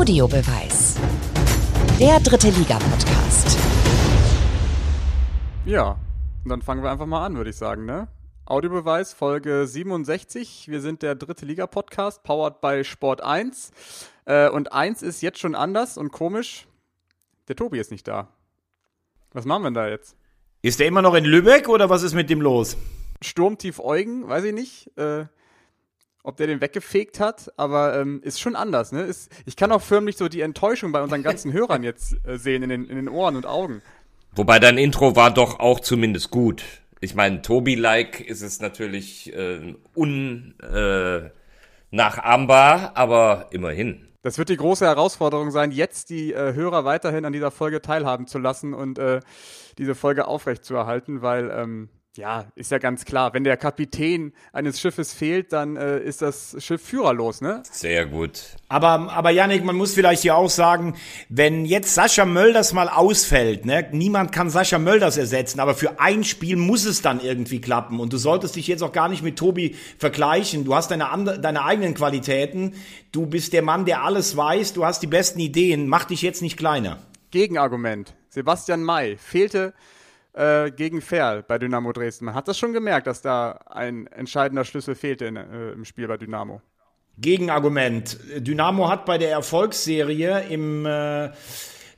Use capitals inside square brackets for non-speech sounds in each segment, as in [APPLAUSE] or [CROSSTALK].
Audiobeweis. Der dritte Liga-Podcast. Ja, und dann fangen wir einfach mal an, würde ich sagen, ne? Audiobeweis, Folge 67. Wir sind der dritte Liga-Podcast, powered by Sport 1. Äh, und 1 ist jetzt schon anders und komisch. Der Tobi ist nicht da. Was machen wir denn da jetzt? Ist der immer noch in Lübeck oder was ist mit dem los? Sturmtief Eugen, weiß ich nicht. Äh, ob der den weggefegt hat, aber ähm, ist schon anders. Ne? Ist, ich kann auch förmlich so die Enttäuschung bei unseren ganzen [LAUGHS] Hörern jetzt äh, sehen in den, in den Ohren und Augen. Wobei dein Intro war doch auch zumindest gut. Ich meine, Tobi-like ist es natürlich äh, unnachahmbar, äh, aber immerhin. Das wird die große Herausforderung sein, jetzt die äh, Hörer weiterhin an dieser Folge teilhaben zu lassen und äh, diese Folge aufrechtzuerhalten, weil ähm, ja, ist ja ganz klar. Wenn der Kapitän eines Schiffes fehlt, dann äh, ist das Schiff führerlos, ne? Sehr gut. Aber, aber Janik, man muss vielleicht hier auch sagen, wenn jetzt Sascha Mölders mal ausfällt, ne, niemand kann Sascha Mölders ersetzen, aber für ein Spiel muss es dann irgendwie klappen. Und du solltest dich jetzt auch gar nicht mit Tobi vergleichen. Du hast deine, andere, deine eigenen Qualitäten. Du bist der Mann, der alles weiß. Du hast die besten Ideen. Mach dich jetzt nicht kleiner. Gegenargument. Sebastian May fehlte äh, gegen Ferl bei Dynamo Dresden. Man hat das schon gemerkt, dass da ein entscheidender Schlüssel fehlte in, äh, im Spiel bei Dynamo. Gegenargument. Dynamo hat bei der Erfolgsserie im äh,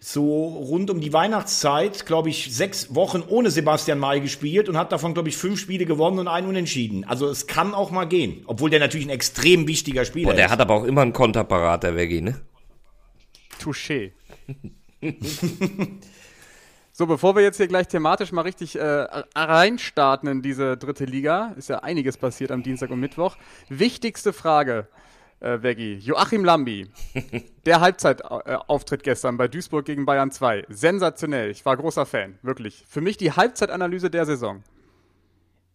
so rund um die Weihnachtszeit, glaube ich, sechs Wochen ohne Sebastian May gespielt und hat davon, glaube ich, fünf Spiele gewonnen und einen unentschieden. Also es kann auch mal gehen, obwohl der natürlich ein extrem wichtiger Spieler Boah, der ist. hat aber auch immer einen Konterparat, der Weggi, ne? Touché. [LAUGHS] So, bevor wir jetzt hier gleich thematisch mal richtig äh, reinstarten in diese dritte Liga, ist ja einiges passiert am Dienstag und Mittwoch. Wichtigste Frage, äh, Veggie. Joachim Lambi, [LAUGHS] der Halbzeitauftritt gestern bei Duisburg gegen Bayern 2. Sensationell. Ich war großer Fan, wirklich. Für mich die Halbzeitanalyse der Saison.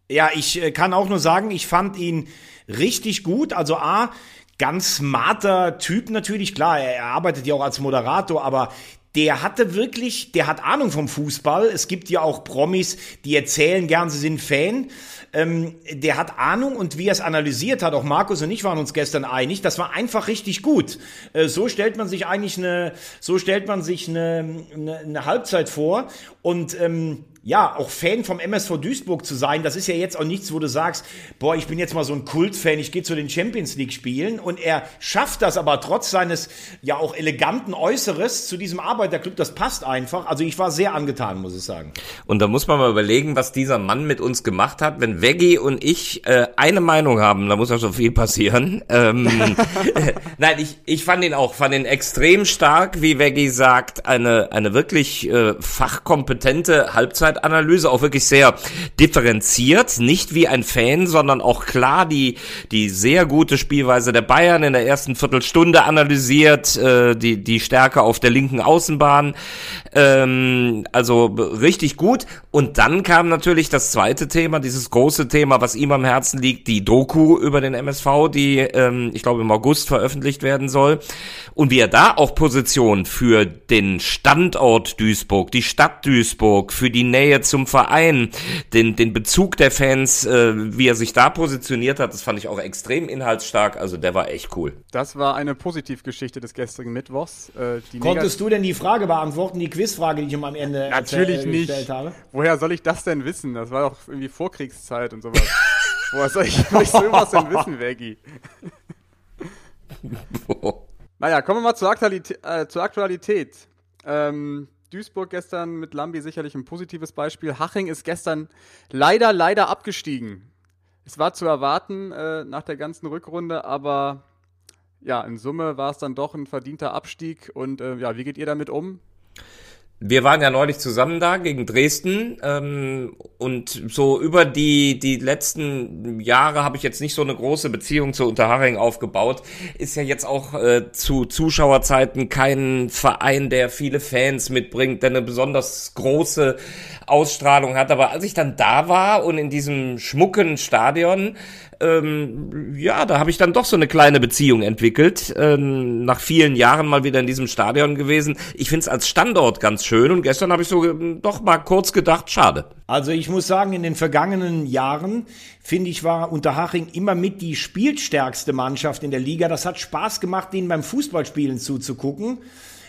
Ja, ich äh, kann auch nur sagen, ich fand ihn richtig gut. Also A, ganz smarter Typ natürlich, klar, er arbeitet ja auch als Moderator, aber der hatte wirklich, der hat Ahnung vom Fußball. Es gibt ja auch Promis, die erzählen gern, sie sind Fan. Ähm, der hat Ahnung und wie er es analysiert hat, auch Markus und ich waren uns gestern einig, das war einfach richtig gut. Äh, so stellt man sich eigentlich eine, so stellt man sich eine, eine, eine Halbzeit vor und ähm, ja, auch Fan vom MSV Duisburg zu sein, das ist ja jetzt auch nichts, wo du sagst, boah, ich bin jetzt mal so ein Kultfan, ich gehe zu den Champions League Spielen und er schafft das aber trotz seines ja auch eleganten Äußeres zu diesem Arbeiterclub, das passt einfach. Also ich war sehr angetan, muss ich sagen. Und da muss man mal überlegen, was dieser Mann mit uns gemacht hat. Wenn Veggie und ich äh, eine Meinung haben, da muss ja schon viel passieren. Ähm, [LAUGHS] [LAUGHS] Nein, ich, ich fand ihn auch, fand ihn extrem stark, wie Veggie sagt, eine, eine wirklich äh, fachkompetente Halbzeit Analyse auch wirklich sehr differenziert, nicht wie ein Fan, sondern auch klar die die sehr gute Spielweise der Bayern in der ersten Viertelstunde analysiert, äh, die die Stärke auf der linken Außenbahn, ähm, also richtig gut. Und dann kam natürlich das zweite Thema, dieses große Thema, was ihm am Herzen liegt, die Doku über den MSV, die ähm, ich glaube im August veröffentlicht werden soll. Und wie er da auch Position für den Standort Duisburg, die Stadt Duisburg, für die Nähe zum Verein, den, den Bezug der Fans, äh, wie er sich da positioniert hat, das fand ich auch extrem inhaltsstark. Also der war echt cool. Das war eine Positivgeschichte des gestrigen Mittwochs. Äh, Konntest du denn die Frage beantworten, die Quizfrage, die ich ihm am Ende Natürlich erzähl, nicht. gestellt habe? Woher soll ich das denn wissen? Das war doch irgendwie Vorkriegszeit und sowas. [LAUGHS] Woher soll ich, soll ich sowas denn wissen, Veggie? [LAUGHS] Naja, kommen wir mal zur Aktualität. Äh, zur Aktualität. Ähm, Duisburg gestern mit Lambi sicherlich ein positives Beispiel. Haching ist gestern leider, leider abgestiegen. Es war zu erwarten äh, nach der ganzen Rückrunde, aber ja, in Summe war es dann doch ein verdienter Abstieg. Und äh, ja, wie geht ihr damit um? Wir waren ja neulich zusammen da gegen Dresden ähm, und so über die die letzten Jahre habe ich jetzt nicht so eine große Beziehung zu Unterhaching aufgebaut. Ist ja jetzt auch äh, zu Zuschauerzeiten kein Verein, der viele Fans mitbringt, der eine besonders große Ausstrahlung hat. Aber als ich dann da war und in diesem schmucken Stadion, ähm, ja, da habe ich dann doch so eine kleine Beziehung entwickelt. Ähm, nach vielen Jahren mal wieder in diesem Stadion gewesen. Ich finde es als Standort ganz schön und gestern habe ich so ähm, doch mal kurz gedacht, schade. Also ich muss sagen, in den vergangenen Jahren finde ich war Unterhaching immer mit die spielstärkste Mannschaft in der Liga. Das hat Spaß gemacht, denen beim Fußballspielen zuzugucken.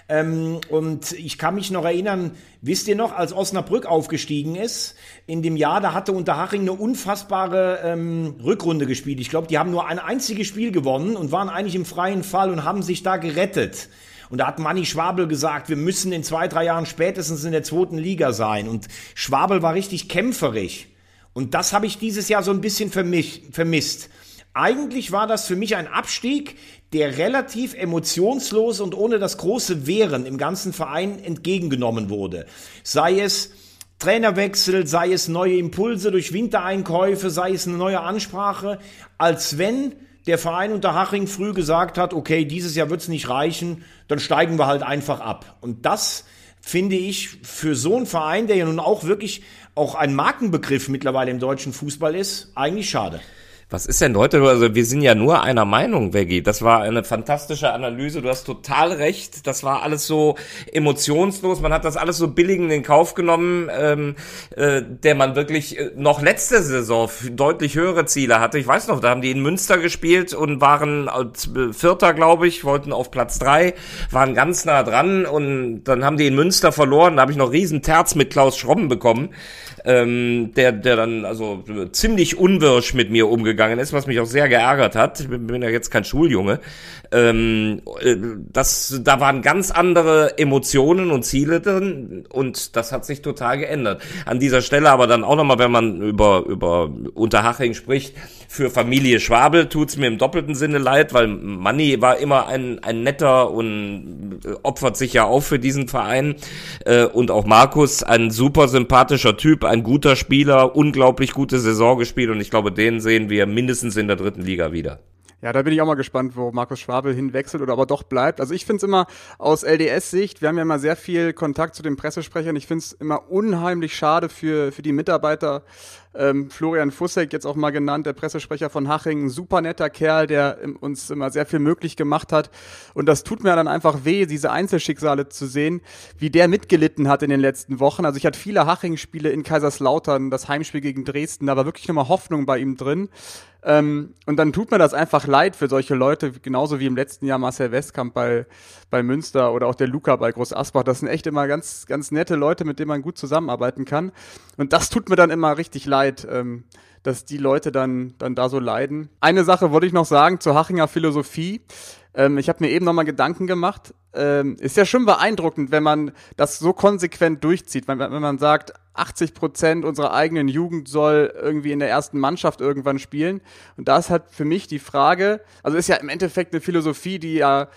Ähm, und ich kann mich noch erinnern, wisst ihr noch, als Osnabrück aufgestiegen ist, in dem Jahr, da hatte Unterhaching eine unfassbare ähm, Rückrunde gespielt. Ich glaube, die haben nur ein einziges Spiel gewonnen und waren eigentlich im freien Fall und haben sich da gerettet. Und da hat Manni Schwabel gesagt, wir müssen in zwei, drei Jahren spätestens in der zweiten Liga sein. Und Schwabel war richtig kämpferig. Und das habe ich dieses Jahr so ein bisschen vermisst. Eigentlich war das für mich ein Abstieg, der relativ emotionslos und ohne das große Wehren im ganzen Verein entgegengenommen wurde. Sei es Trainerwechsel, sei es neue Impulse durch Wintereinkäufe, sei es eine neue Ansprache, als wenn der Verein unter Haching früh gesagt hat, okay, dieses Jahr wird es nicht reichen, dann steigen wir halt einfach ab. Und das finde ich für so einen Verein, der ja nun auch wirklich auch ein Markenbegriff mittlerweile im deutschen Fußball ist, eigentlich schade. Was ist denn heute? Also wir sind ja nur einer Meinung, Veggie. Das war eine fantastische Analyse. Du hast total recht. Das war alles so emotionslos. Man hat das alles so billig in den Kauf genommen, ähm, äh, der man wirklich äh, noch letzte Saison deutlich höhere Ziele hatte. Ich weiß noch, da haben die in Münster gespielt und waren äh, Vierter, glaube ich, wollten auf Platz drei, waren ganz nah dran und dann haben die in Münster verloren. Da habe ich noch riesen Terz mit Klaus Schrobben bekommen ähm, der, der dann also ziemlich unwirsch mit mir umgegangen ist, was mich auch sehr geärgert hat. Ich bin, bin ja jetzt kein Schuljunge. Ähm, äh, das, da waren ganz andere Emotionen und Ziele drin und das hat sich total geändert. An dieser Stelle aber dann auch nochmal, wenn man über, über Unterhaching spricht, für Familie Schwabel tut's mir im doppelten Sinne leid, weil Manni war immer ein, ein netter und opfert sich ja auch für diesen Verein. Äh, und auch Markus, ein super sympathischer Typ, ein guter Spieler, unglaublich gute Saison gespielt und ich glaube, den sehen wir mindestens in der dritten Liga wieder. Ja, da bin ich auch mal gespannt, wo Markus Schwabel hinwechselt oder aber doch bleibt. Also ich finde es immer aus LDS-Sicht, wir haben ja immer sehr viel Kontakt zu den Pressesprechern. Ich finde es immer unheimlich schade für, für die Mitarbeiter. Ähm, Florian Fussek, jetzt auch mal genannt, der Pressesprecher von Haching, ein super netter Kerl, der uns immer sehr viel möglich gemacht hat. Und das tut mir dann einfach weh, diese Einzelschicksale zu sehen, wie der mitgelitten hat in den letzten Wochen. Also ich hatte viele Haching-Spiele in Kaiserslautern, das Heimspiel gegen Dresden, da war wirklich nochmal Hoffnung bei ihm drin. Ähm, und dann tut mir das einfach leid für solche Leute, genauso wie im letzten Jahr Marcel Westkamp bei, bei Münster oder auch der Luca bei Groß Asbach. Das sind echt immer ganz, ganz nette Leute, mit denen man gut zusammenarbeiten kann. Und das tut mir dann immer richtig leid, ähm, dass die Leute dann, dann da so leiden. Eine Sache wollte ich noch sagen zur Hachinger Philosophie. Ähm, ich habe mir eben nochmal Gedanken gemacht. Ähm, ist ja schon beeindruckend, wenn man das so konsequent durchzieht. Wenn, wenn man sagt, 80 Prozent unserer eigenen Jugend soll irgendwie in der ersten Mannschaft irgendwann spielen. Und da ist halt für mich die Frage, also ist ja im Endeffekt eine Philosophie, die ja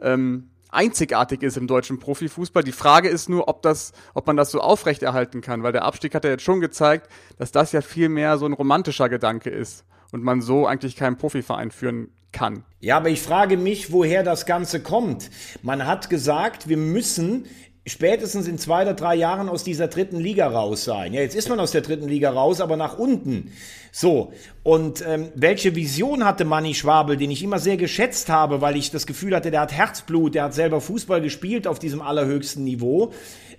ähm, einzigartig ist im deutschen Profifußball. Die Frage ist nur, ob das, ob man das so aufrechterhalten kann, weil der Abstieg hat ja jetzt schon gezeigt, dass das ja viel mehr so ein romantischer Gedanke ist und man so eigentlich keinen Profiverein führen kann. Ja, aber ich frage mich, woher das Ganze kommt. Man hat gesagt, wir müssen spätestens in zwei oder drei Jahren aus dieser dritten Liga raus sein. Ja, jetzt ist man aus der dritten Liga raus, aber nach unten. So, und ähm, welche Vision hatte Manni Schwabel, den ich immer sehr geschätzt habe, weil ich das Gefühl hatte, der hat Herzblut, der hat selber Fußball gespielt auf diesem allerhöchsten Niveau.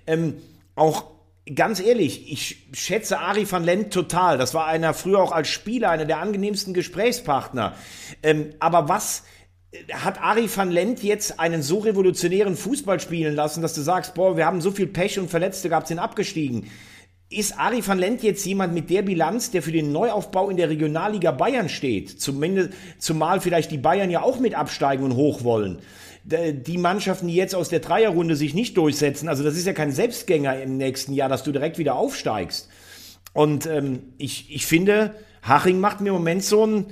Ähm, auch ganz ehrlich, ich schätze Ari van Lent total. Das war einer früher auch als Spieler, einer der angenehmsten Gesprächspartner. Ähm, aber was hat Ari van Lent jetzt einen so revolutionären Fußball spielen lassen, dass du sagst, boah, wir haben so viel Pech und Verletzte gehabt, sind abgestiegen. Ist Ari van Lent jetzt jemand mit der Bilanz, der für den Neuaufbau in der Regionalliga Bayern steht? Zumindest, zumal vielleicht die Bayern ja auch mit absteigen und hoch wollen. Die Mannschaften, die jetzt aus der Dreierrunde sich nicht durchsetzen, also das ist ja kein Selbstgänger im nächsten Jahr, dass du direkt wieder aufsteigst. Und ähm, ich, ich finde, Haching macht mir im Moment so ein,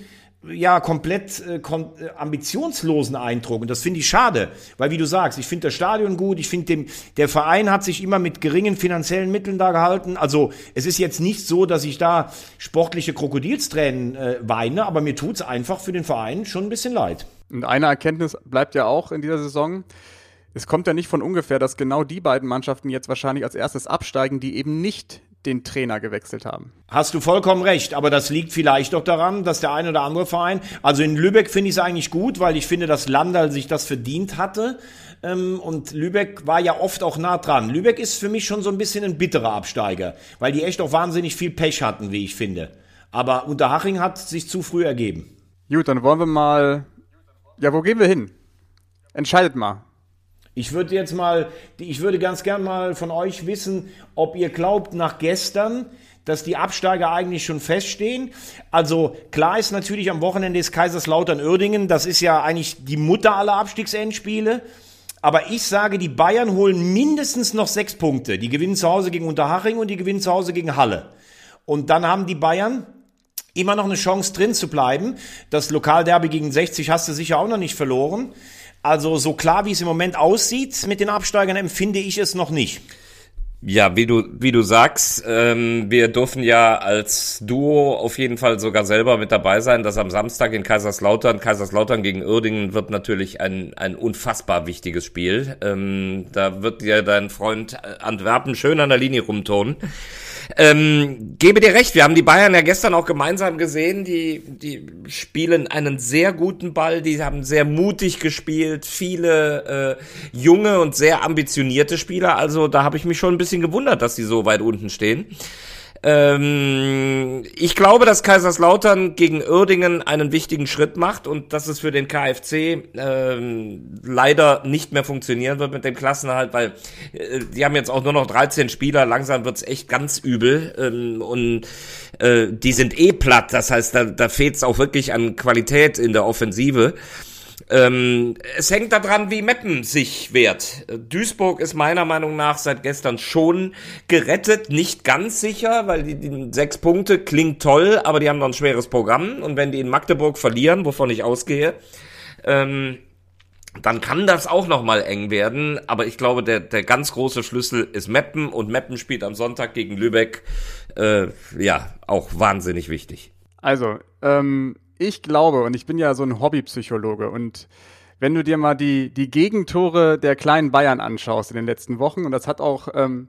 ja, komplett äh, kom äh, ambitionslosen Eindruck. Und das finde ich schade, weil wie du sagst, ich finde das Stadion gut, ich finde der Verein hat sich immer mit geringen finanziellen Mitteln da gehalten. Also es ist jetzt nicht so, dass ich da sportliche Krokodilstränen äh, weine, aber mir tut's einfach für den Verein schon ein bisschen leid. Und eine Erkenntnis bleibt ja auch in dieser Saison. Es kommt ja nicht von ungefähr, dass genau die beiden Mannschaften jetzt wahrscheinlich als erstes absteigen, die eben nicht den Trainer gewechselt haben. Hast du vollkommen recht, aber das liegt vielleicht doch daran, dass der ein oder andere Verein, also in Lübeck finde ich es eigentlich gut, weil ich finde, dass Landal sich das verdient hatte. Ähm, und Lübeck war ja oft auch nah dran. Lübeck ist für mich schon so ein bisschen ein bitterer Absteiger, weil die echt auch wahnsinnig viel Pech hatten, wie ich finde. Aber Unterhaching hat sich zu früh ergeben. Gut, dann wollen wir mal. Ja, wo gehen wir hin? Entscheidet mal. Ich würde jetzt mal, ich würde ganz gern mal von euch wissen, ob ihr glaubt, nach gestern, dass die Absteiger eigentlich schon feststehen. Also klar ist natürlich am Wochenende ist Kaiserslautern-Uerdingen, das ist ja eigentlich die Mutter aller Abstiegsendspiele. Aber ich sage, die Bayern holen mindestens noch sechs Punkte. Die gewinnen zu Hause gegen Unterhaching und die gewinnen zu Hause gegen Halle. Und dann haben die Bayern immer noch eine Chance drin zu bleiben. Das Lokalderby gegen 60 hast du sicher auch noch nicht verloren. Also so klar, wie es im Moment aussieht mit den Absteigern, empfinde ich es noch nicht. Ja, wie du, wie du sagst, ähm, wir dürfen ja als Duo auf jeden Fall sogar selber mit dabei sein, dass am Samstag in Kaiserslautern, Kaiserslautern gegen Uerdingen wird natürlich ein, ein unfassbar wichtiges Spiel. Ähm, da wird dir dein Freund Antwerpen schön an der Linie rumtonen. Ähm, gebe dir recht, wir haben die Bayern ja gestern auch gemeinsam gesehen. Die, die spielen einen sehr guten Ball, die haben sehr mutig gespielt, viele äh, junge und sehr ambitionierte Spieler. Also da habe ich mich schon ein bisschen gewundert, dass die so weit unten stehen. Ähm, ich glaube, dass Kaiserslautern gegen Uerdingen einen wichtigen Schritt macht und dass es für den KfC ähm, leider nicht mehr funktionieren wird mit dem Klassenhalt, weil äh, die haben jetzt auch nur noch 13 Spieler, langsam wird's echt ganz übel. Ähm, und äh, die sind eh platt, das heißt, da, da fehlt es auch wirklich an Qualität in der Offensive. Ähm, es hängt daran, wie Meppen sich wehrt. Duisburg ist meiner Meinung nach seit gestern schon gerettet, nicht ganz sicher, weil die, die sechs Punkte klingt toll, aber die haben noch ein schweres Programm und wenn die in Magdeburg verlieren, wovon ich ausgehe, ähm, dann kann das auch nochmal eng werden. Aber ich glaube, der, der ganz große Schlüssel ist Meppen und Meppen spielt am Sonntag gegen Lübeck. Äh, ja, auch wahnsinnig wichtig. Also, ähm, ich glaube, und ich bin ja so ein Hobbypsychologe und wenn du dir mal die, die Gegentore der kleinen Bayern anschaust in den letzten Wochen, und das hat auch ähm,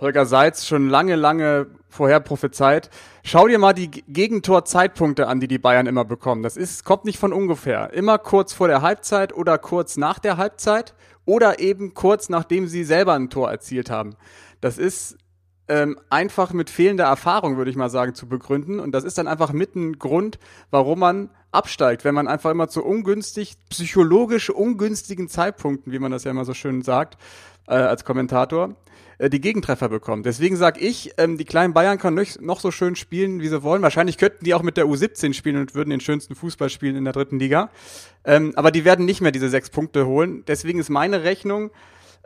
Holger Seitz schon lange, lange vorher prophezeit, schau dir mal die Gegentorzeitpunkte an, die die Bayern immer bekommen. Das ist, kommt nicht von ungefähr. Immer kurz vor der Halbzeit oder kurz nach der Halbzeit oder eben kurz nachdem sie selber ein Tor erzielt haben. Das ist ähm, einfach mit fehlender Erfahrung, würde ich mal sagen, zu begründen. Und das ist dann einfach mit ein Grund, warum man absteigt, wenn man einfach immer zu ungünstig, psychologisch ungünstigen Zeitpunkten, wie man das ja immer so schön sagt, äh, als Kommentator, äh, die Gegentreffer bekommt. Deswegen sage ich, ähm, die kleinen Bayern können noch so schön spielen, wie sie wollen. Wahrscheinlich könnten die auch mit der U17 spielen und würden den schönsten Fußball spielen in der dritten Liga. Ähm, aber die werden nicht mehr diese sechs Punkte holen. Deswegen ist meine Rechnung,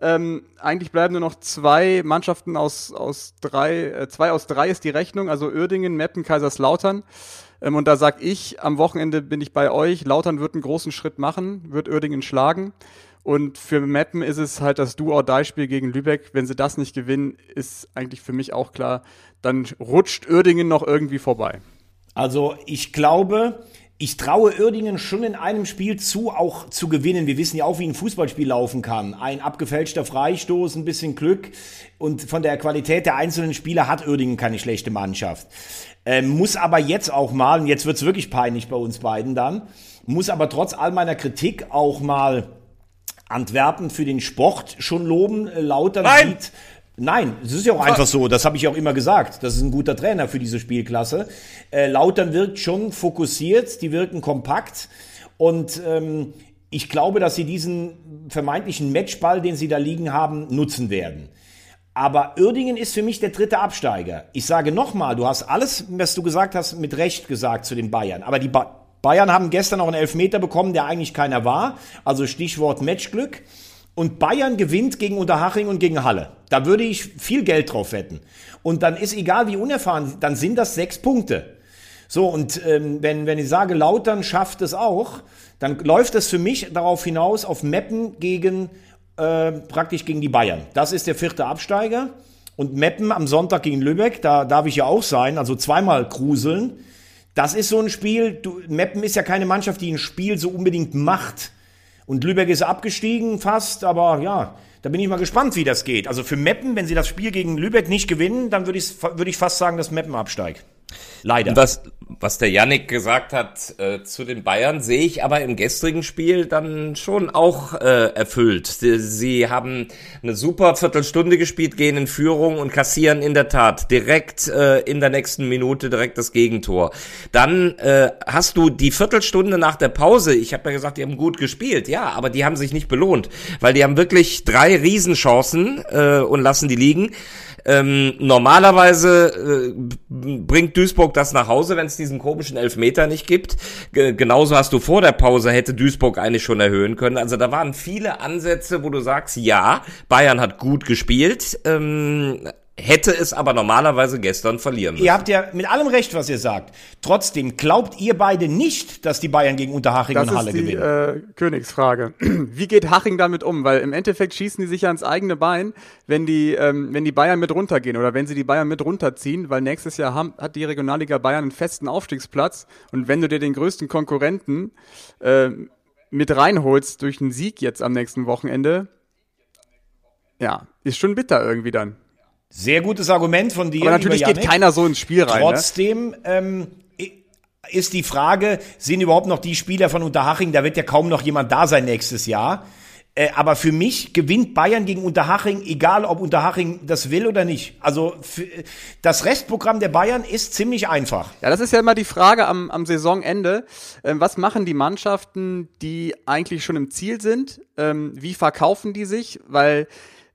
ähm, eigentlich bleiben nur noch zwei Mannschaften aus, aus drei, äh, zwei aus drei ist die Rechnung, also Uerdingen, Meppen, Kaiserslautern. Ähm, und da sag ich, am Wochenende bin ich bei euch, Lautern wird einen großen Schritt machen, wird Uerdingen schlagen. Und für Meppen ist es halt das Do-or-Die-Spiel gegen Lübeck. Wenn sie das nicht gewinnen, ist eigentlich für mich auch klar, dann rutscht Uerdingen noch irgendwie vorbei. Also ich glaube, ich traue Uerdingen schon in einem Spiel zu, auch zu gewinnen. Wir wissen ja auch, wie ein Fußballspiel laufen kann. Ein abgefälschter Freistoß, ein bisschen Glück und von der Qualität der einzelnen Spieler hat Uerdingen keine schlechte Mannschaft. Ähm, muss aber jetzt auch mal, und jetzt wird's wirklich peinlich bei uns beiden dann, muss aber trotz all meiner Kritik auch mal Antwerpen für den Sport schon loben. Äh, Lauter sieht Nein, es ist ja auch einfach so, das habe ich auch immer gesagt. Das ist ein guter Trainer für diese Spielklasse. Äh, Lautern wirkt schon fokussiert, die wirken kompakt und ähm, ich glaube, dass sie diesen vermeintlichen Matchball, den sie da liegen haben, nutzen werden. Aber Uerdingen ist für mich der dritte Absteiger. Ich sage nochmal, du hast alles, was du gesagt hast, mit Recht gesagt zu den Bayern. Aber die ba Bayern haben gestern auch einen Elfmeter bekommen, der eigentlich keiner war. Also Stichwort Matchglück und Bayern gewinnt gegen Unterhaching und gegen Halle. Da würde ich viel Geld drauf wetten. Und dann ist egal wie unerfahren, dann sind das sechs Punkte. So, und ähm, wenn, wenn ich sage, Lautern schafft es auch, dann läuft es für mich darauf hinaus auf Meppen gegen äh, praktisch gegen die Bayern. Das ist der vierte Absteiger. Und Meppen am Sonntag gegen Lübeck, da darf ich ja auch sein, also zweimal gruseln. Das ist so ein Spiel, du, Meppen ist ja keine Mannschaft, die ein Spiel so unbedingt macht. Und Lübeck ist abgestiegen fast, aber ja, da bin ich mal gespannt, wie das geht. Also für Meppen, wenn sie das Spiel gegen Lübeck nicht gewinnen, dann würde ich, würd ich fast sagen, dass Meppen absteigt. Leider. Was, was der Yannick gesagt hat äh, zu den Bayern, sehe ich aber im gestrigen Spiel dann schon auch äh, erfüllt. Sie, haben eine super Viertelstunde gespielt, gehen in Führung und kassieren in der Tat direkt äh, in der nächsten Minute direkt das Gegentor. Dann äh, hast du die Viertelstunde nach der Pause, ich habe ja gesagt, die haben gut gespielt, ja, aber die haben sich nicht belohnt, weil die haben wirklich drei Riesenchancen äh, und lassen die liegen. Ähm, normalerweise äh, bringt Duisburg das nach Hause, wenn es diesen komischen Elfmeter nicht gibt. G genauso hast du vor der Pause hätte Duisburg eigentlich schon erhöhen können. Also da waren viele Ansätze, wo du sagst, ja, Bayern hat gut gespielt. Ähm, hätte es aber normalerweise gestern verlieren müssen. Ihr habt ja mit allem recht, was ihr sagt. Trotzdem glaubt ihr beide nicht, dass die Bayern gegen Unterhaching das und Halle ist die, gewinnen. Äh, Königsfrage. [CLEARS THROAT] Wie geht Haching damit um? Weil im Endeffekt schießen die sich ja ans eigene Bein, wenn die, ähm, wenn die Bayern mit runtergehen oder wenn sie die Bayern mit runterziehen, weil nächstes Jahr haben, hat die Regionalliga Bayern einen festen Aufstiegsplatz und wenn du dir den größten Konkurrenten äh, mit reinholst durch einen Sieg jetzt am nächsten Wochenende, ja, ist schon bitter irgendwie dann. Sehr gutes Argument von dir. Aber natürlich geht keiner so ins Spiel rein. Ne? Trotzdem ähm, i- ist die Frage, sind überhaupt noch die Spieler von Unterhaching, da wird ja kaum noch jemand da sein nächstes Jahr. Äh, aber für mich gewinnt Bayern gegen Unterhaching, egal ob Unterhaching das will oder nicht. Also das Restprogramm der Bayern ist ziemlich einfach. Ja, das ist ja immer die Frage am, am Saisonende. Ähm, was machen die Mannschaften, die eigentlich schon im Ziel sind? Ähm, wie verkaufen die sich? Weil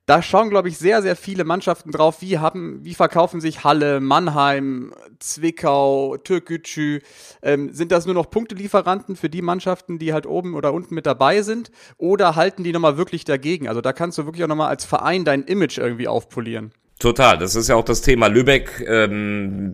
da schauen, glaube ich, sehr, sehr viele Mannschaften drauf, wie haben, wie verkaufen sich Halle, Mannheim, Zwickau, Türkgücü. Ähm, sind das nur noch Punktelieferanten für die Mannschaften, die halt oben oder unten mit dabei sind? Oder halten die nochmal wirklich dagegen? Also da kannst du wirklich auch nochmal als Verein dein Image irgendwie aufpolieren. Total, das ist ja auch das Thema Lübeck, ähm,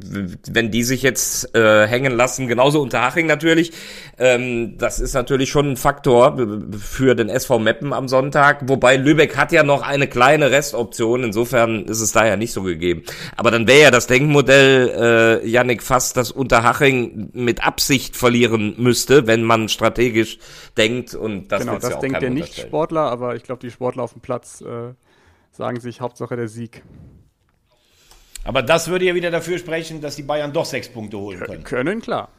wenn die sich jetzt äh, hängen lassen, genauso Unterhaching natürlich, ähm, das ist natürlich schon ein Faktor für den SV Meppen am Sonntag, wobei Lübeck hat ja noch eine kleine Restoption, insofern ist es da ja nicht so gegeben. Aber dann wäre ja das Denkmodell, äh, Yannick, fast, dass Unterhaching mit Absicht verlieren müsste, wenn man strategisch denkt und das genau, das ja denkt der. Nicht-Sportler, aber ich glaube, die Sportler auf dem Platz äh, sagen sich Hauptsache der Sieg. Aber das würde ja wieder dafür sprechen, dass die Bayern doch sechs Punkte holen können. Können, klar.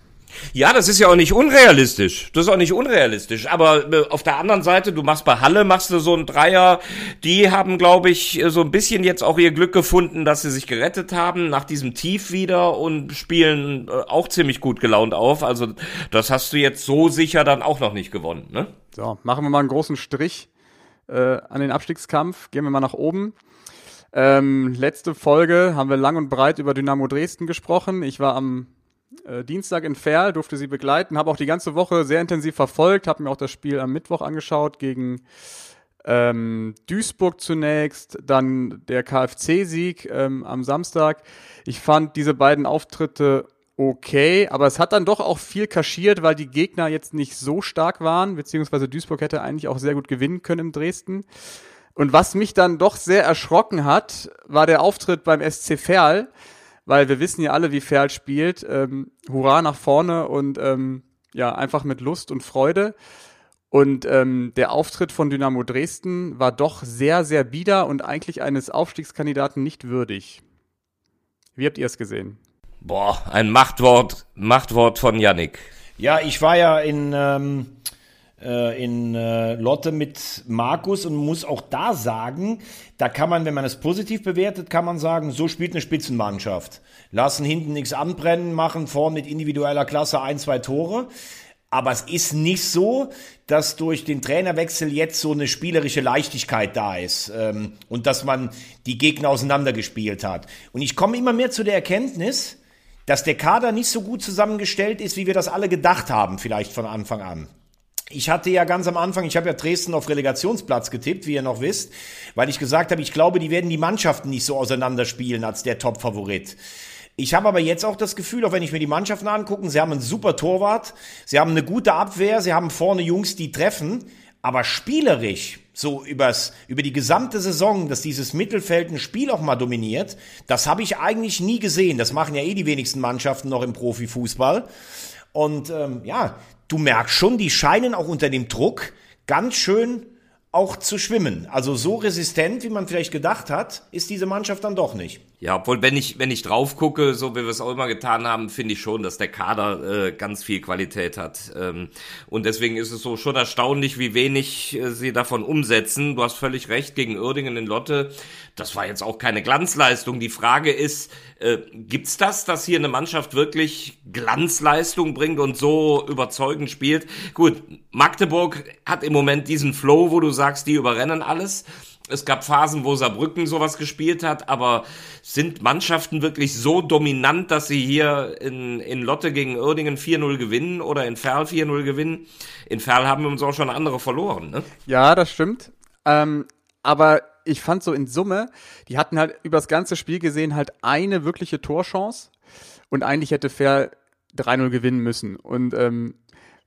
Ja, das ist ja auch nicht unrealistisch. Das ist auch nicht unrealistisch. Aber äh, auf der anderen Seite, du machst bei Halle, machst du so einen Dreier. Die haben, glaube ich, so ein bisschen jetzt auch ihr Glück gefunden, dass sie sich gerettet haben nach diesem Tief wieder und spielen äh, auch ziemlich gut gelaunt auf. Also das hast du jetzt so sicher dann auch noch nicht gewonnen, ne? So, machen wir mal einen großen Strich äh, an den Abstiegskampf. Gehen wir mal nach oben. Ähm, letzte Folge haben wir lang und breit über Dynamo Dresden gesprochen. Ich war am äh, Dienstag in Ferl, durfte sie begleiten, habe auch die ganze Woche sehr intensiv verfolgt, habe mir auch das Spiel am Mittwoch angeschaut gegen ähm, Duisburg zunächst, dann der KFC-Sieg ähm, am Samstag. Ich fand diese beiden Auftritte okay, aber es hat dann doch auch viel kaschiert, weil die Gegner jetzt nicht so stark waren, beziehungsweise Duisburg hätte eigentlich auch sehr gut gewinnen können im Dresden. Und was mich dann doch sehr erschrocken hat, war der Auftritt beim SC Verl, weil wir wissen ja alle, wie Verl spielt. Ähm, hurra nach vorne und ähm, ja, einfach mit Lust und Freude. Und ähm, der Auftritt von Dynamo Dresden war doch sehr, sehr bieder und eigentlich eines Aufstiegskandidaten nicht würdig. Wie habt ihr es gesehen? Boah, ein Machtwort, Machtwort von Yannick. Ja, ich war ja in, ähm, äh, in äh, Lotte mit Markus und muss auch da sagen, da kann man, wenn man es positiv bewertet, kann man sagen, so spielt eine Spitzenmannschaft. Lassen hinten nichts anbrennen, machen vorn mit individueller Klasse ein, zwei Tore. Aber es ist nicht so, dass durch den Trainerwechsel jetzt so eine spielerische Leichtigkeit da ist ähm, und dass man die Gegner auseinandergespielt hat. Und ich komme immer mehr zu der Erkenntnis, dass der Kader nicht so gut zusammengestellt ist, wie wir das alle gedacht haben, vielleicht von Anfang an. Ich hatte ja ganz am Anfang, ich habe ja Dresden auf Relegationsplatz getippt, wie ihr noch wisst, weil ich gesagt habe, ich glaube, die werden die Mannschaften nicht so auseinanderspielen als der Top-Favorit. Ich habe aber jetzt auch das Gefühl, auch wenn ich mir die Mannschaften angucke, sie haben einen super Torwart, sie haben eine gute Abwehr, sie haben vorne Jungs, die treffen, aber spielerisch, so übers, über die gesamte Saison, dass dieses Mittelfeld ein Spiel auch mal dominiert, das habe ich eigentlich nie gesehen. Das machen ja eh die wenigsten Mannschaften noch im Profifußball. Und ähm, ja, du merkst schon, die scheinen auch unter dem Druck ganz schön auch zu schwimmen. Also so resistent, wie man vielleicht gedacht hat, ist diese Mannschaft dann doch nicht. Ja, obwohl, wenn ich, wenn ich drauf gucke, so wie wir es auch immer getan haben, finde ich schon, dass der Kader äh, ganz viel Qualität hat. Ähm, und deswegen ist es so schon erstaunlich, wie wenig äh, sie davon umsetzen. Du hast völlig recht, gegen Uerdingen in Lotte, das war jetzt auch keine Glanzleistung. Die Frage ist, äh, gibt's das, dass hier eine Mannschaft wirklich Glanzleistung bringt und so überzeugend spielt? Gut, Magdeburg hat im Moment diesen Flow, wo du sagst, die überrennen alles. Es gab Phasen, wo Saarbrücken sowas gespielt hat, aber sind Mannschaften wirklich so dominant, dass sie hier in, in Lotte gegen Uerdingen 4-0 gewinnen oder in Ferl 4-0 gewinnen? In Ferl haben wir uns auch schon andere verloren, ne? Ja, das stimmt. Ähm, aber ich fand so in Summe, die hatten halt über das ganze Spiel gesehen halt eine wirkliche Torchance und eigentlich hätte Fair 3-0 gewinnen müssen. Und ähm,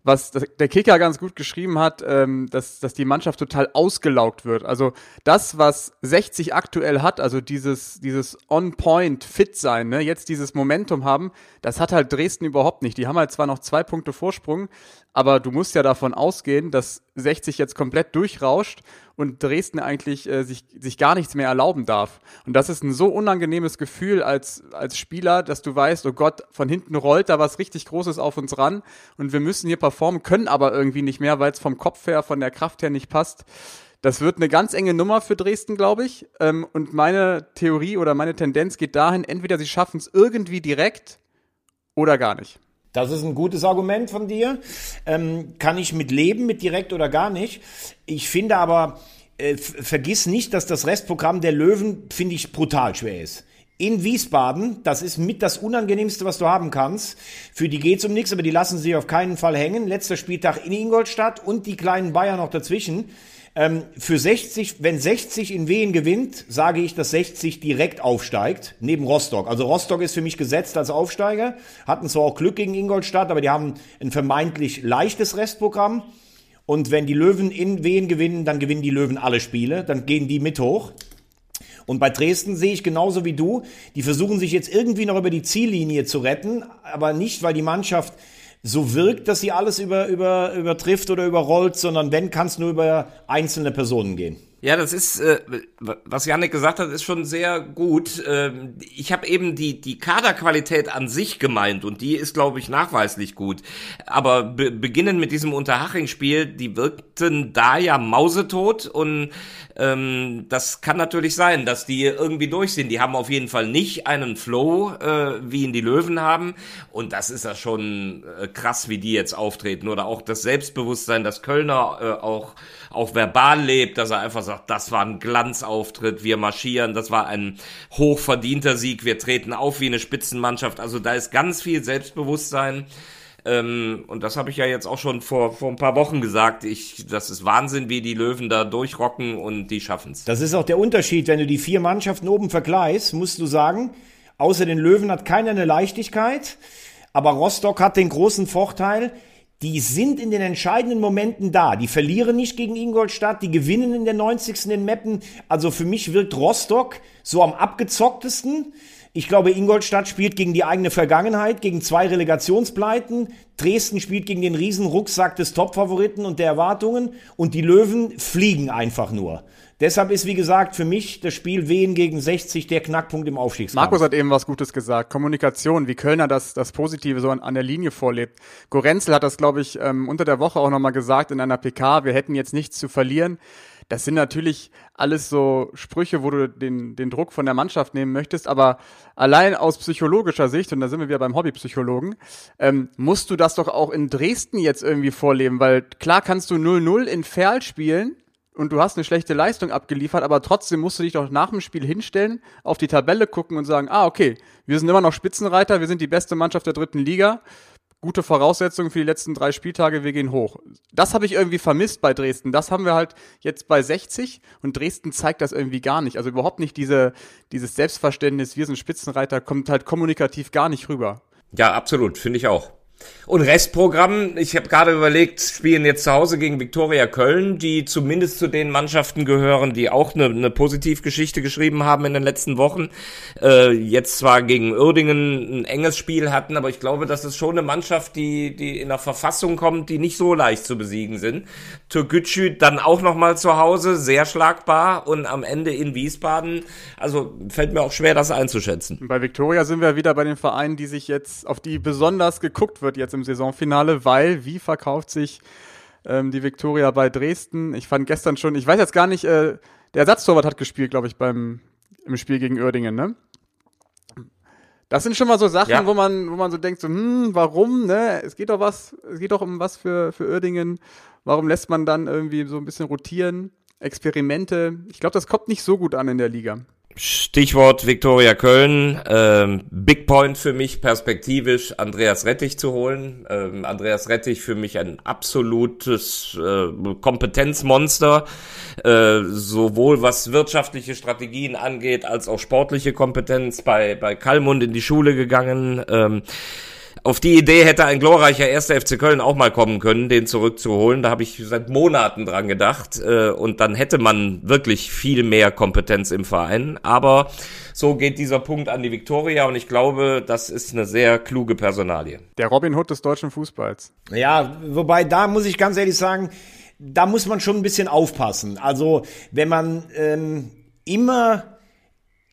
was der Kicker ganz gut geschrieben hat, ähm, dass, dass die Mannschaft total ausgelaugt wird. Also das, was 60 aktuell hat, also dieses, dieses On-Point Fit sein, ne, jetzt dieses Momentum haben, das hat halt Dresden überhaupt nicht. Die haben halt zwar noch zwei Punkte Vorsprung, aber du musst ja davon ausgehen, dass 60 jetzt komplett durchrauscht und Dresden eigentlich äh, sich, sich gar nichts mehr erlauben darf. Und das ist ein so unangenehmes Gefühl als, als Spieler, dass du weißt, oh Gott, von hinten rollt da was richtig Großes auf uns ran und wir müssen hier performen, können aber irgendwie nicht mehr, weil es vom Kopf her, von der Kraft her nicht passt. Das wird eine ganz enge Nummer für Dresden, glaube ich. Ähm, und meine Theorie oder meine Tendenz geht dahin, entweder sie schaffen es irgendwie direkt oder gar nicht. Das ist ein gutes Argument von dir. Ähm, kann ich mit leben, mit direkt oder gar nicht. Ich finde aber, äh, vergiss nicht, dass das Restprogramm der Löwen, finde ich, brutal schwer ist. In Wiesbaden, das ist mit das Unangenehmste, was du haben kannst. Für die geht's um nichts, aber die lassen sich auf keinen Fall hängen. Letzter Spieltag in Ingolstadt und die kleinen Bayern noch dazwischen. Ähm, für 60, wenn 60 in Wien gewinnt, sage ich, dass 60 direkt aufsteigt, neben Rostock. Also Rostock ist für mich gesetzt als Aufsteiger, hatten zwar auch Glück gegen Ingolstadt, aber die haben ein vermeintlich leichtes Restprogramm. Und wenn die Löwen in Wien gewinnen, dann gewinnen die Löwen alle Spiele, dann gehen die mit hoch. Und bei Dresden sehe ich genauso wie du, die versuchen sich jetzt irgendwie noch über die Ziellinie zu retten, aber nicht, weil die Mannschaft so wirkt, dass sie alles über, über, übertrifft oder überrollt, sondern wenn, kann es nur über einzelne Personen gehen. Ja, das ist, äh, was Janik gesagt hat, ist schon sehr gut. Ähm, ich habe eben die, die Kaderqualität an sich gemeint und die ist, glaube ich, nachweislich gut. Aber be beginnen mit diesem Unterhaching-Spiel, die wirkten da ja mausetot und ähm, das kann natürlich sein, dass die irgendwie durch sind. Die haben auf jeden Fall nicht einen Flow, äh, wie ihn die Löwen haben. Und das ist ja schon äh, krass, wie die jetzt auftreten. Oder auch das Selbstbewusstsein, dass Kölner äh, auch, auch verbal lebt, dass er einfach sagt, das war ein Glanzauftritt, wir marschieren, das war ein hochverdienter Sieg, wir treten auf wie eine Spitzenmannschaft. Also da ist ganz viel Selbstbewusstsein. Ähm, und das habe ich ja jetzt auch schon vor, vor ein paar Wochen gesagt. Ich, das ist Wahnsinn, wie die Löwen da durchrocken und die schaffen's. Das ist auch der Unterschied, wenn du die vier Mannschaften oben vergleichst, musst du sagen, außer den Löwen hat keiner eine Leichtigkeit, aber Rostock hat den großen Vorteil, die sind in den entscheidenden Momenten da. Die verlieren nicht gegen Ingolstadt, die gewinnen in der 90. in Meppen. Also für mich wirkt Rostock so am abgezocktesten. Ich glaube, Ingolstadt spielt gegen die eigene Vergangenheit, gegen zwei Relegationspleiten. Dresden spielt gegen den Riesenrucksack des Topfavoriten und der Erwartungen. Und die Löwen fliegen einfach nur. Deshalb ist, wie gesagt, für mich das Spiel Wehen gegen 60 der Knackpunkt im Aufstiegskampf. Markus hat eben was Gutes gesagt. Kommunikation, wie Kölner das, das Positive so an, an der Linie vorlebt. Gorenzel hat das, glaube ich, ähm, unter der Woche auch nochmal gesagt in einer PK. Wir hätten jetzt nichts zu verlieren. Das sind natürlich alles so Sprüche, wo du den, den Druck von der Mannschaft nehmen möchtest, aber allein aus psychologischer Sicht, und da sind wir wieder beim Hobbypsychologen, ähm, musst du das doch auch in Dresden jetzt irgendwie vorleben, weil klar kannst du 0-0 in Ferl spielen, und du hast eine schlechte Leistung abgeliefert, aber trotzdem musst du dich doch nach dem Spiel hinstellen, auf die Tabelle gucken und sagen, ah, okay, wir sind immer noch Spitzenreiter, wir sind die beste Mannschaft der dritten Liga gute Voraussetzungen für die letzten drei Spieltage, wir gehen hoch. Das habe ich irgendwie vermisst bei Dresden. Das haben wir halt jetzt bei 60 und Dresden zeigt das irgendwie gar nicht. Also überhaupt nicht diese, dieses Selbstverständnis, wir sind Spitzenreiter, kommt halt kommunikativ gar nicht rüber. Ja, absolut, finde ich auch. Und Restprogramm, ich habe gerade überlegt, spielen jetzt zu Hause gegen Viktoria Köln, die zumindest zu den Mannschaften gehören, die auch eine, eine Positivgeschichte geschrieben haben in den letzten Wochen. Äh, jetzt zwar gegen Uerdingen ein enges Spiel hatten, aber ich glaube, das ist schon eine Mannschaft, die, die in einer Verfassung kommt, die nicht so leicht zu besiegen sind. Türkgücü dann auch nochmal zu Hause, sehr schlagbar und am Ende in Wiesbaden. Also fällt mir auch schwer, das einzuschätzen. Bei Viktoria sind wir wieder bei den Vereinen, die sich jetzt, auf die besonders geguckt wird jetzt im Saisonfinale, weil wie verkauft sich ähm, die Viktoria bei Dresden? Ich fand gestern schon, ich weiß jetzt gar nicht, äh, der Ersatztorwart hat gespielt, glaube ich, beim im Spiel gegen Uerdingen, ne? Das sind schon mal so Sachen, Ja. wo man, wo man so denkt, so, hm, warum, ne? Es geht doch was, es geht doch um was für, für Uerdingen. Warum lässt man dann irgendwie so ein bisschen rotieren? Experimente. Ich glaube, das kommt nicht so gut an in der Liga. Stichwort Viktoria Köln. Ähm, Big Point für mich perspektivisch, Andreas Rettich zu holen. Ähm, Andreas Rettich für mich ein absolutes äh, Kompetenzmonster, äh, sowohl was wirtschaftliche Strategien angeht, als auch sportliche Kompetenz. Bei, bei Kalmund in die Schule gegangen. Ähm, auf die Idee hätte ein glorreicher erster FC Köln auch mal kommen können, den zurückzuholen. Da habe ich seit Monaten dran gedacht. Äh, und dann hätte man wirklich viel mehr Kompetenz im Verein. Aber so geht dieser Punkt an die Viktoria und ich glaube, das ist eine sehr kluge Personalie. Der Robin Hood des deutschen Fußballs. Ja, wobei da muss ich ganz ehrlich sagen, da muss man schon ein bisschen aufpassen. Also wenn man ähm, immer,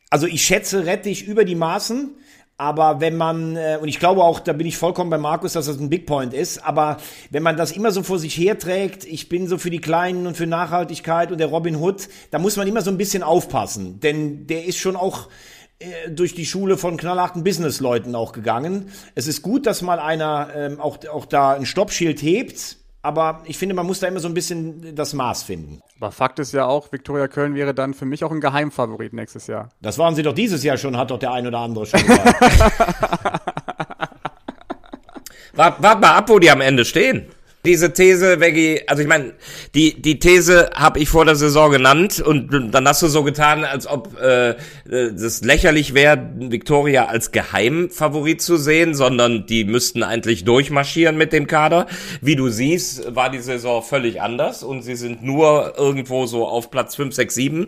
also ich schätze Rettich über die Maßen, aber wenn man, äh, und ich glaube auch, da bin ich vollkommen bei Markus, dass das ein Big Point ist, aber wenn man das immer so vor sich herträgt, ich bin so für die Kleinen und für Nachhaltigkeit und der Robin Hood, da muss man immer so ein bisschen aufpassen, denn der ist schon auch äh, durch die Schule von knallharten Businessleuten auch gegangen. Es ist gut, dass mal einer ähm, auch, auch da ein Stoppschild hebt, aber ich finde, man muss da immer so ein bisschen das Maß finden. Aber Fakt ist ja auch, Viktoria Köln wäre dann für mich auch ein Geheimfavorit nächstes Jahr. Das waren sie doch dieses Jahr schon, hat doch der ein oder andere schon [LAUGHS] gesagt. [LAUGHS] Wart, wart mal ab, wo die am Ende stehen. Diese These, Veggie, also ich meine, die, die These habe ich vor der Saison genannt und dann hast du so getan, als ob äh, das lächerlich wäre, Victoria als Geheimfavorit zu sehen, sondern die müssten eigentlich durchmarschieren mit dem Kader. Wie du siehst, war die Saison völlig anders und sie sind nur irgendwo so auf Platz 5, 6, 7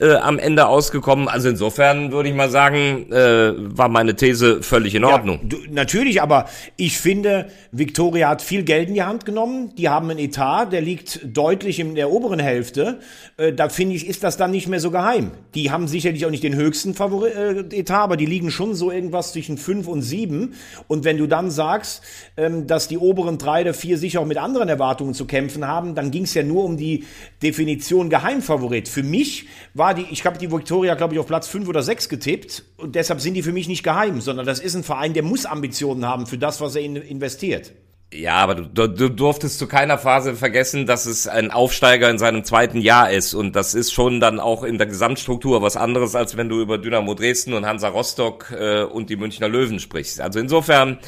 äh, am Ende ausgekommen. Also insofern würde ich mal sagen, äh, war meine These völlig in Ordnung. Ja, du, natürlich, aber ich finde, Victoria hat viel Geld in die Hand genommen. Die haben einen Etat, der liegt deutlich in der oberen Hälfte. Äh, da finde ich, ist das dann nicht mehr so geheim. Die haben sicherlich auch nicht den höchsten Favori äh, Etat, aber die liegen schon so irgendwas zwischen fünf und sieben. Und wenn du dann sagst, ähm, dass die oberen drei oder vier sicher auch mit anderen Erwartungen zu kämpfen haben, dann ging es ja nur um die Definition Geheimfavorit. Für mich war die, ich habe die Victoria, glaube ich, auf Platz fünf oder sechs getippt und deshalb sind die für mich nicht geheim, sondern das ist ein Verein, der muss Ambitionen haben für das, was er in, investiert. Ja, aber du, du, du durftest zu keiner Phase vergessen, dass es ein Aufsteiger in seinem zweiten Jahr ist. Und das ist schon dann auch in der Gesamtstruktur was anderes, als wenn du über Dynamo Dresden und Hansa Rostock äh, und die Münchner Löwen sprichst. Also insofern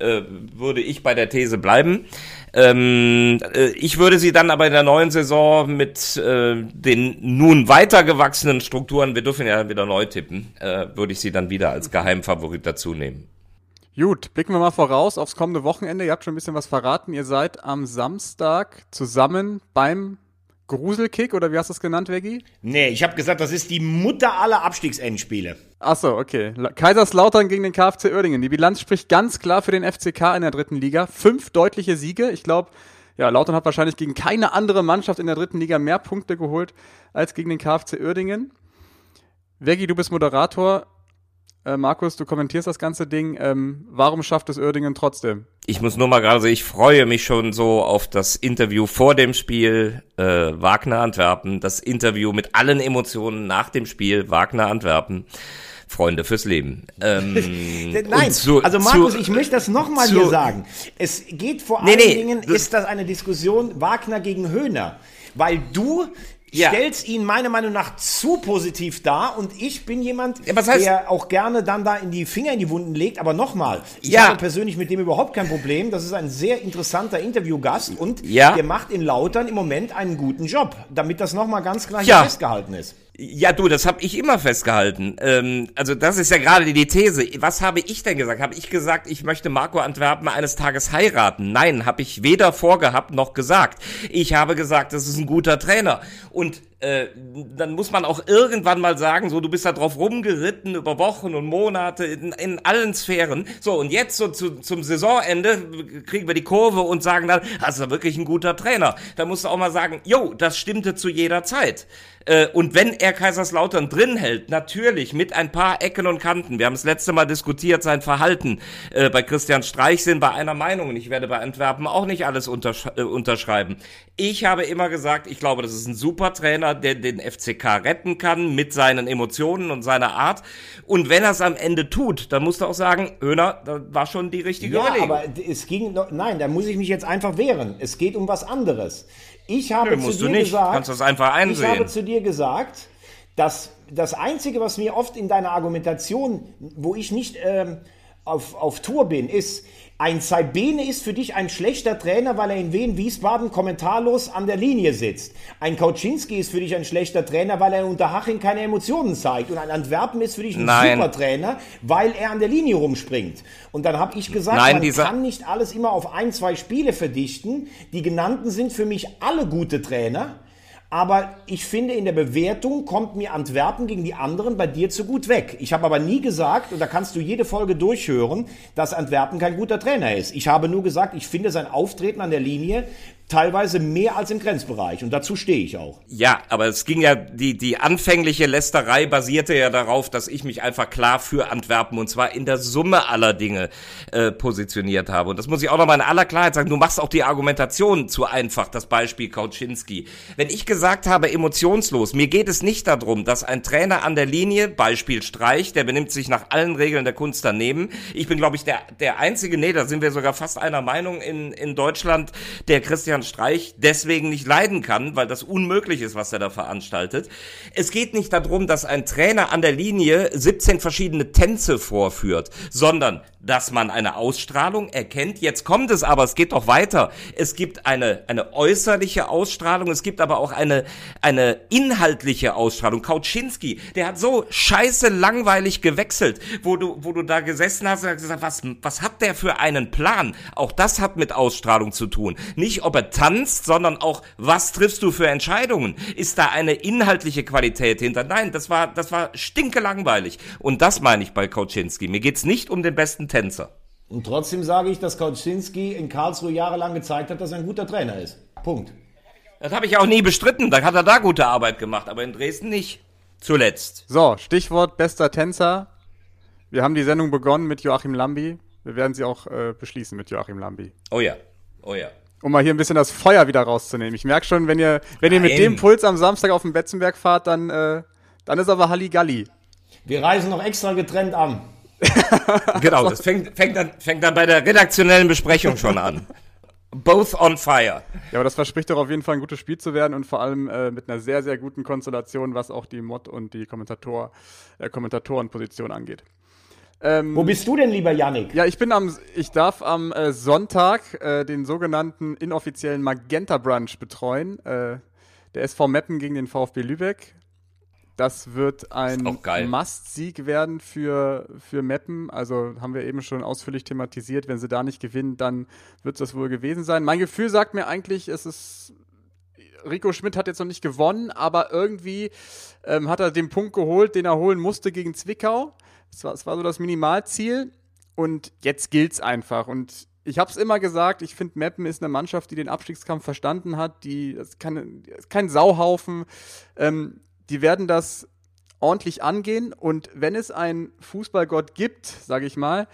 äh, würde ich bei der These bleiben. Ähm, äh, ich würde sie dann aber in der neuen Saison mit äh, den nun weitergewachsenen Strukturen, wir dürfen ja wieder neu tippen, äh, würde ich sie dann wieder als Geheimfavorit dazu nehmen. Gut, blicken wir mal voraus aufs kommende Wochenende. Ihr habt schon ein bisschen was verraten. Ihr seid am Samstag zusammen beim Gruselkick oder wie hast du es genannt, Veggie? Nee, ich habe gesagt, das ist die Mutter aller Abstiegsendspiele. Achso, okay. La- Kaiserslautern gegen den KfC Uerdingen. Die Bilanz spricht ganz klar für den FCK in der dritten Liga. Fünf deutliche Siege. Ich glaube, ja, Lautern hat wahrscheinlich gegen keine andere Mannschaft in der dritten Liga mehr Punkte geholt als gegen den KfC Uerdingen. Veggie, du bist Moderator. Äh, Markus, du kommentierst das ganze Ding. Ähm, warum schafft es Uerdingen trotzdem? Ich muss nur mal gerade sagen, ich freue mich schon so auf das Interview vor dem Spiel äh, Wagner Antwerpen, das Interview mit allen Emotionen nach dem Spiel Wagner Antwerpen. Freunde fürs Leben. Ähm, [LAUGHS] Nein, zu- also Markus, zu- ich möchte das nochmal hier sagen. Es geht vor Nee, allen nee, Dingen, ist das eine Diskussion Wagner gegen Höhner. Weil du Ja. stellst ihn meiner Meinung nach zu positiv dar und ich bin jemand, Ja, der auch gerne dann da in die Finger in die Wunden legt. Aber nochmal, ich Ja. habe persönlich mit dem überhaupt kein Problem. Das ist ein sehr interessanter Interviewgast und der macht in Lautern im Moment einen guten Job, damit das nochmal ganz Ja. festgehalten ist. Ja, du, das habe ich immer festgehalten. Ähm, also das ist ja gerade die These. Was habe ich denn gesagt? Habe ich gesagt, ich möchte Marco Antwerpen eines Tages heiraten? Nein, habe ich weder vorgehabt noch gesagt. Ich habe gesagt, das ist ein guter Trainer. Und äh, dann muss man auch irgendwann mal sagen, so du bist da drauf rumgeritten über Wochen und Monate in, in allen Sphären. So und jetzt so zu, zum Saisonende kriegen wir die Kurve und sagen dann, das ist wirklich ein guter Trainer. Da musst du auch mal sagen, jo, das stimmte zu jeder Zeit. Äh, und wenn er Kaiserslautern drin hält, natürlich mit ein paar Ecken und Kanten. Wir haben das letzte Mal diskutiert, sein Verhalten. Äh, bei Christian Streich sind wir einer Meinung und ich werde bei Antwerpen auch nicht alles untersch äh, unterschreiben. Ich habe immer gesagt, ich glaube, das ist ein super Trainer, der den FCK retten kann mit seinen Emotionen und seiner Art. Und wenn er es am Ende tut, dann musst du auch sagen, Höner, das war schon die richtige ja, Überlegung. aber es ging, noch, nein, da muss ich mich jetzt einfach wehren. Es geht um was anderes. Ich habe Nö, zu musst dir du nicht. gesagt, Kannst das einfach einsehen. ich habe zu dir gesagt, dass das Einzige, was mir oft in deiner Argumentation, wo ich nicht ähm, auf, auf Tour bin, ist, ein Saibene ist für dich ein schlechter Trainer, weil er in Wien, Wiesbaden kommentarlos an der Linie sitzt. Ein Kauczynski ist für dich ein schlechter Trainer, weil er unter Haching keine Emotionen zeigt. Und ein Antwerpen ist für dich ein Nein. super Trainer, weil er an der Linie rumspringt. Und dann habe ich gesagt, Nein, man kann nicht alles immer auf ein, zwei Spiele verdichten. Die genannten sind für mich alle gute Trainer. Aber ich finde, in der Bewertung kommt mir Antwerpen gegen die anderen bei dir zu gut weg. Ich habe aber nie gesagt, und da kannst du jede Folge durchhören, dass Antwerpen kein guter Trainer ist. Ich habe nur gesagt, ich finde sein Auftreten an der Linie teilweise mehr als im Grenzbereich. Und dazu stehe ich auch. Ja, aber es ging ja, die, die anfängliche Lästerei basierte ja darauf, dass ich mich einfach klar für Antwerpen und zwar in der Summe aller Dinge äh, positioniert habe. Und das muss ich auch nochmal in aller Klarheit sagen. Du machst auch die Argumentation zu einfach, das Beispiel Kauczynski. Wenn ich gesagt habe, emotionslos, mir geht es nicht darum, dass ein Trainer an der Linie, Beispiel Streich, der benimmt sich nach allen Regeln der Kunst daneben. Ich bin, glaube ich, der, der einzige, nee, da sind wir sogar fast einer Meinung in, in Deutschland, der Christian Streich deswegen nicht leiden kann, weil das unmöglich ist, was er da veranstaltet. Es geht nicht darum, dass ein Trainer an der Linie 17 verschiedene Tänze vorführt, sondern dass man eine Ausstrahlung erkennt. Jetzt kommt es aber, es geht doch weiter. Es gibt eine, eine äußerliche Ausstrahlung, es gibt aber auch eine, eine inhaltliche Ausstrahlung. Kauczynski, der hat so scheiße langweilig gewechselt, wo du, wo du da gesessen hast und hast gesagt, was, was hat der für einen Plan? Auch das hat mit Ausstrahlung zu tun. Nicht, ob er tanzt, sondern auch, was triffst du für Entscheidungen? Ist da eine inhaltliche Qualität hinter? Nein, das war, das war stinke langweilig. Und das meine ich bei Kauczynski. Mir geht's nicht um den besten Tänzer. Und trotzdem sage ich, dass Kauczynski in Karlsruhe jahrelang gezeigt hat, dass er ein guter Trainer ist. Punkt. Das habe ich auch nie bestritten. Da hat er da gute Arbeit gemacht, aber in Dresden nicht. Zuletzt. So, Stichwort bester Tänzer. Wir haben die Sendung begonnen mit Joachim Lambi. Wir werden sie auch äh, beschließen mit Joachim Lambi. Oh ja. Oh ja. Um mal hier ein bisschen das Feuer wieder rauszunehmen. Ich merke schon, wenn ihr, wenn ihr mit dem Puls am Samstag auf den Betzenberg fahrt, dann, äh, dann ist aber Halligalli. Wir reisen noch extra getrennt an. [LAUGHS] Genau, das fängt, fängt, dann, fängt dann bei der redaktionellen Besprechung schon an. Both on fire. Ja, aber das verspricht doch auf jeden Fall ein gutes Spiel zu werden und vor allem äh, mit einer sehr, sehr guten Konstellation, was auch die Mod und die Kommentator, äh, Kommentatorenposition angeht. Wo bist du denn, lieber Yannick? Ja, ich bin am, ich darf am äh, Sonntag äh, den sogenannten inoffiziellen Magenta Brunch betreuen. Äh, der SV Meppen gegen den VfB Lübeck. Das wird ein. Must-Sieg werden für, für Meppen. Also haben wir eben schon ausführlich thematisiert. Wenn sie da nicht gewinnen, dann wird es das wohl gewesen sein. Mein Gefühl sagt mir eigentlich, es ist Rico Schmidt hat jetzt noch nicht gewonnen, aber irgendwie ähm, hat er den Punkt geholt, den er holen musste gegen Zwickau. Es war, war so das Minimalziel und jetzt gilt's einfach. Und ich habe es immer gesagt, ich finde, Meppen ist eine Mannschaft, die den Abstiegskampf verstanden hat, die das ist keine, ist kein Sauhaufen. Ähm, die werden das ordentlich angehen und wenn es einen Fußballgott gibt, sage ich mal,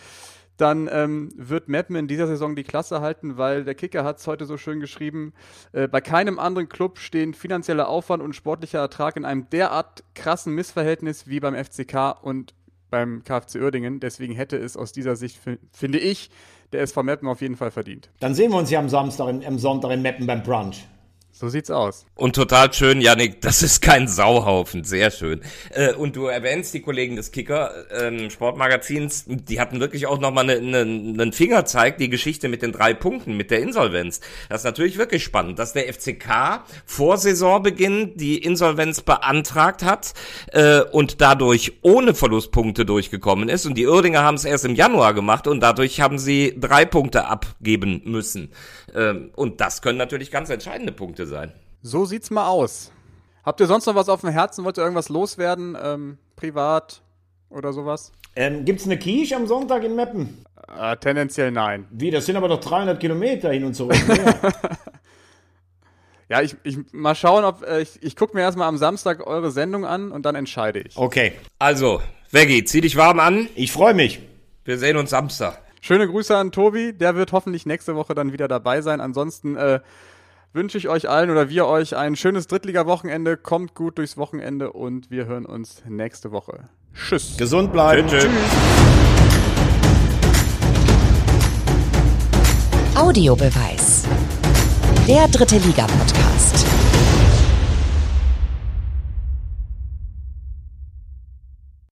dann ähm, wird Meppen in dieser Saison die Klasse halten, weil der Kicker hat es heute so schön geschrieben, äh, bei keinem anderen Club stehen finanzieller Aufwand und sportlicher Ertrag in einem derart krassen Missverhältnis wie beim FCK und beim KfC Uerdingen. Deswegen hätte es aus dieser Sicht, fi- finde ich, der SV Meppen auf jeden Fall verdient. Dann sehen wir uns ja am Samstag, in, am Sonntag in Meppen beim Brunch. So sieht's aus. Und total schön, Janik, das ist kein Sauhaufen, sehr schön. Äh, und du erwähnst die Kollegen des Kicker ähm, Sportmagazins, die hatten wirklich auch nochmal einen ne, ne, Fingerzeig, die Geschichte mit den drei Punkten, mit der Insolvenz. Das ist natürlich wirklich spannend, dass der FCK vor Saisonbeginn die Insolvenz beantragt hat äh, und dadurch ohne Verlustpunkte durchgekommen ist. Und die Uerdinger haben es erst im Januar gemacht und dadurch haben sie drei Punkte abgeben müssen. Ähm, und das können natürlich ganz entscheidende Punkte sein. So sieht's mal aus. Habt ihr sonst noch was auf dem Herzen? Wollt ihr irgendwas loswerden? Ähm, privat oder sowas? Ähm, gibt's eine Quiche am Sonntag in Meppen? Äh, tendenziell nein. Wie, das sind aber doch 300 Kilometer hin und zurück. [LAUGHS] Ja, ich, ich mal schauen, ob äh, ich, ich gucke mir erstmal am Samstag eure Sendung an und dann entscheide ich. okay, Also, Veggie, zieh dich warm an. ich freue mich. Wir sehen uns Samstag. Schöne Grüße an Tobi, der wird hoffentlich nächste Woche dann wieder dabei sein. Ansonsten äh, wünsche ich euch allen oder wir euch ein schönes Drittliga-Wochenende. Kommt gut durchs Wochenende und wir hören uns nächste Woche. Tschüss. Gesund bleiben. Tschüss. Audiobeweis. Der dritte Liga-Podcast.